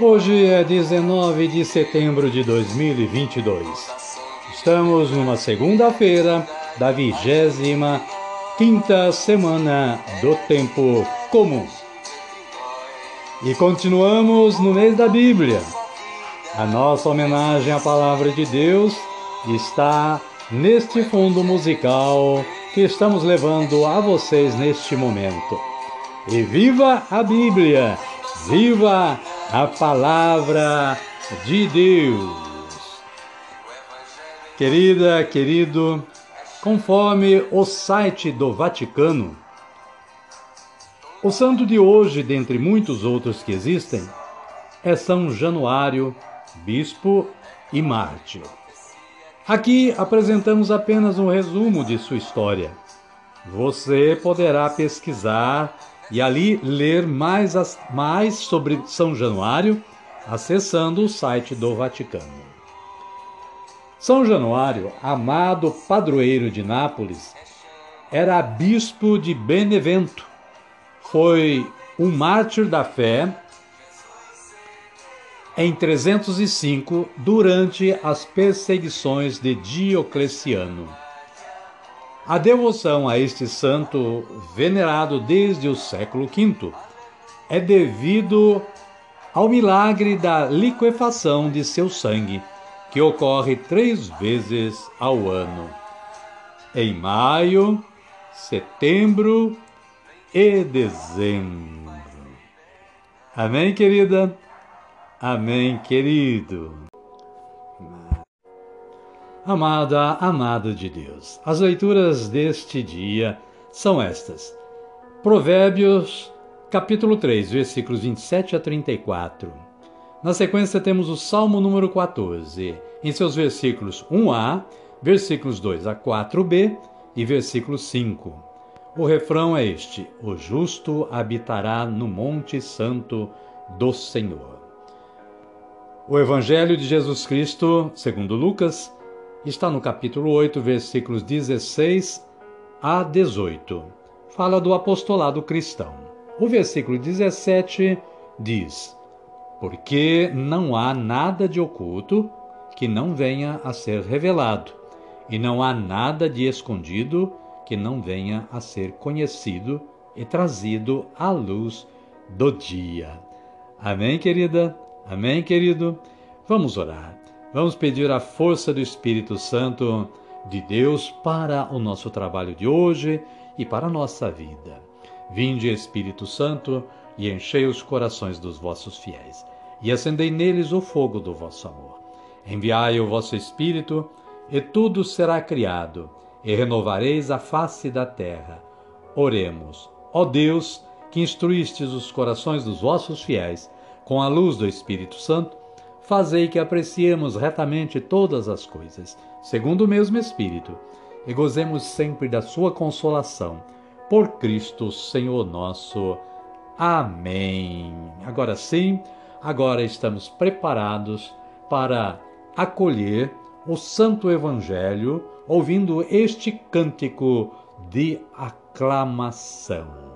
Hoje é 19 de setembro de 2022. Estamos numa segunda-feira da vigésima quinta semana do tempo comum. E continuamos no mês da Bíblia. A nossa homenagem à palavra de Deus está neste fundo musical que estamos levando a vocês neste momento. E viva a Bíblia! Viva a palavra de Deus. Querida, querido, conforme o site do Vaticano, o santo de hoje, dentre muitos outros que existem, é São Januário, bispo e mártir. Aqui apresentamos apenas um resumo de sua história. Você poderá pesquisar e ali ler mais, as, mais sobre São Januário acessando o site do Vaticano. São Januário, amado padroeiro de Nápoles, era bispo de Benevento. Foi um mártir da fé em 305 durante as perseguições de Diocleciano. A devoção a este santo, venerado desde o século V, é devido ao milagre da liquefação de seu sangue, que ocorre três vezes ao ano: em maio, setembro e dezembro. Amém, querida? Amém, querido. Amada, amado de Deus, as leituras deste dia são estas. Provérbios, capítulo 3, versículos 27 a 34. Na sequência temos o Salmo número 14, em seus versículos 1a, versículos 2 a 4b e versículo 5. O refrão é este: O justo habitará no monte santo do Senhor. O Evangelho de Jesus Cristo, segundo Lucas, está no capítulo 8, versículos 16 a 18. Fala do apostolado cristão. O versículo 17 diz: Porque não há nada de oculto que não venha a ser revelado, e não há nada de escondido que não venha a ser conhecido e trazido à luz do dia. Amém, querida? Amém, querido? Vamos orar. Vamos pedir a força do Espírito Santo de Deus para o nosso trabalho de hoje e para a nossa vida. Vinde, Espírito Santo, e enchei os corações dos vossos fiéis, e acendei neles o fogo do vosso amor. Enviai o vosso Espírito, e tudo será criado, e renovareis a face da terra. Oremos. Ó Deus, que instruístes os corações dos vossos fiéis com a luz do Espírito Santo, fazei que apreciemos retamente todas as coisas, segundo o mesmo Espírito, e gozemos sempre da sua consolação. Por Cristo, Senhor nosso. Amém. Agora sim, agora estamos preparados para acolher o Santo Evangelho, ouvindo este cântico de aclamação.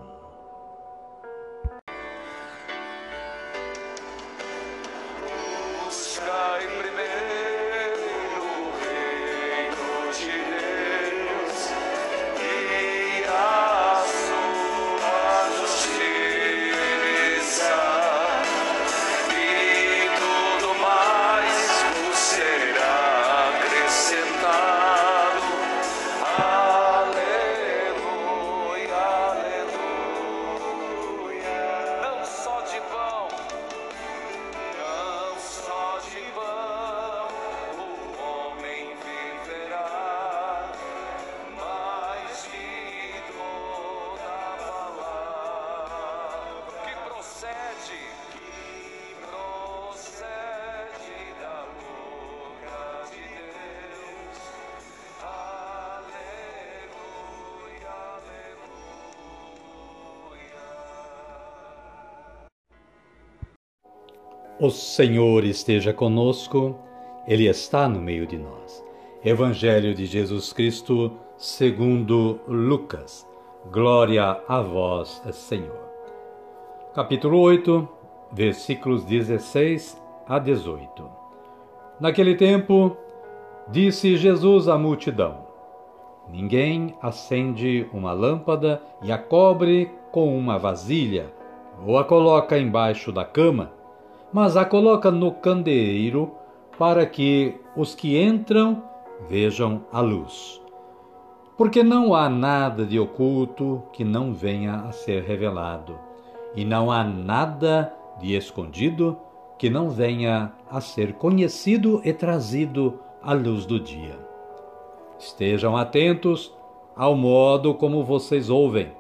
O Senhor esteja conosco, Ele está no meio de nós. Evangelho de Jesus Cristo, segundo Lucas. Glória a vós, Senhor. Capítulo 8, versículos 16 a 18. Naquele tempo, disse Jesus à multidão: Ninguém acende uma lâmpada e a cobre com uma vasilha, ou a coloca embaixo da cama mas a coloca no candeeiro para que os que entram vejam a luz. Porque não há nada de oculto que não venha a ser revelado, e não há nada de escondido que não venha a ser conhecido e trazido à luz do dia. Estejam atentos ao modo como vocês ouvem,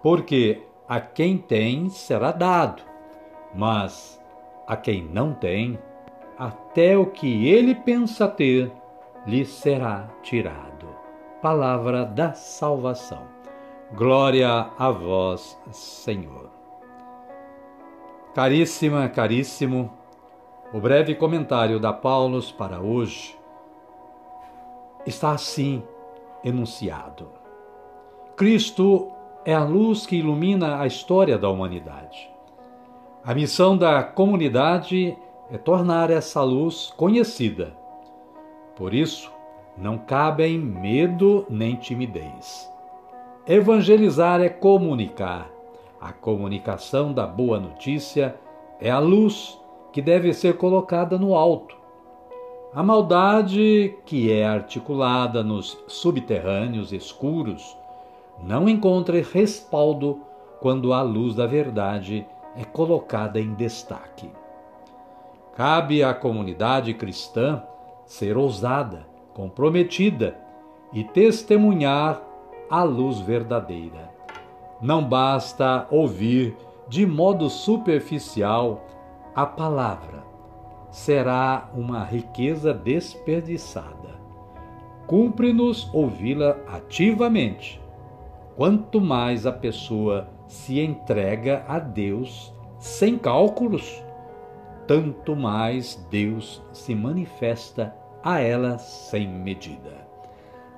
porque a quem tem será dado, mas a quem não tem, até o que ele pensa ter lhe será tirado. Palavra da salvação. Glória a vós, Senhor. Caríssima, caríssimo, o breve comentário da Paulos para hoje está assim enunciado. Cristo é a luz que ilumina a história da humanidade. A missão da comunidade é tornar essa luz conhecida. Por isso, não cabem medo nem timidez. Evangelizar é comunicar. A comunicação da boa notícia é a luz que deve ser colocada no alto. A maldade, que é articulada nos subterrâneos escuros, não encontra respaldo quando a luz da verdade é colocada em destaque. Cabe à comunidade cristã ser ousada, comprometida e testemunhar a luz verdadeira. Não basta ouvir de modo superficial a palavra, será uma riqueza desperdiçada. Cumpre-nos ouvi-la ativamente. Quanto mais a pessoa se entrega a Deus sem cálculos, tanto mais Deus se manifesta a ela sem medida.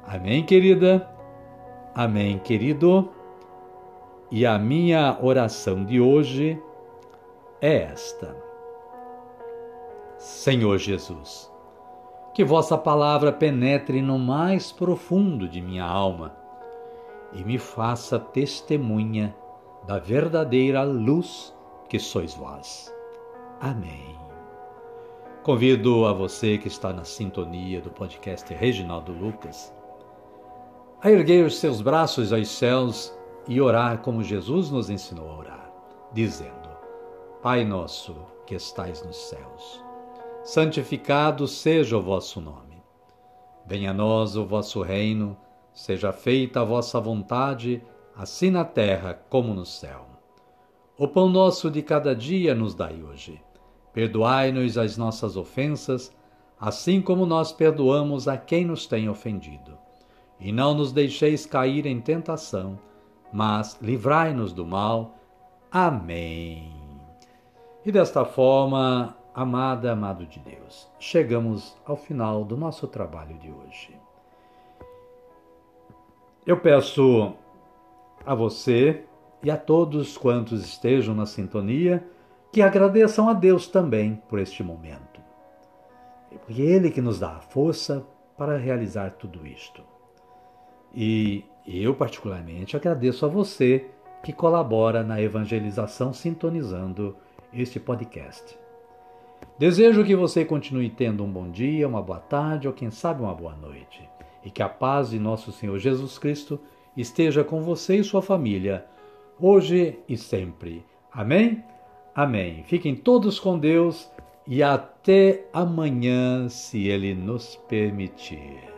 Amém, querida? Amém, querido? E a minha oração de hoje é esta. Senhor Jesus, que vossa palavra penetre no mais profundo de minha alma e me faça testemunha da verdadeira luz que sois vós. Amém. Convido a você que está na sintonia do podcast Reginaldo Lucas a erguer os seus braços aos céus e orar como Jesus nos ensinou a orar, dizendo: Pai nosso que estais nos céus, santificado seja o vosso nome. Venha a nós o vosso reino, seja feita a vossa vontade assim na terra como no céu. O pão nosso de cada dia nos dai hoje. Perdoai-nos as nossas ofensas, assim como nós perdoamos a quem nos tem ofendido. E não nos deixeis cair em tentação, mas livrai-nos do mal. Amém. E desta forma, amada, amado de Deus, chegamos ao final do nosso trabalho de hoje. Eu peço a você e a todos quantos estejam na sintonia que agradeçam a Deus também por este momento. Porque é Ele que nos dá a força para realizar tudo isto. E eu, particularmente, agradeço a você que colabora na evangelização sintonizando este podcast. Desejo que você continue tendo um bom dia, uma boa tarde ou, quem sabe, uma boa noite. E que a paz de nosso Senhor Jesus Cristo esteja com você e sua família, hoje e sempre. Amém? Amém. Fiquem todos com Deus e até amanhã, se Ele nos permitir.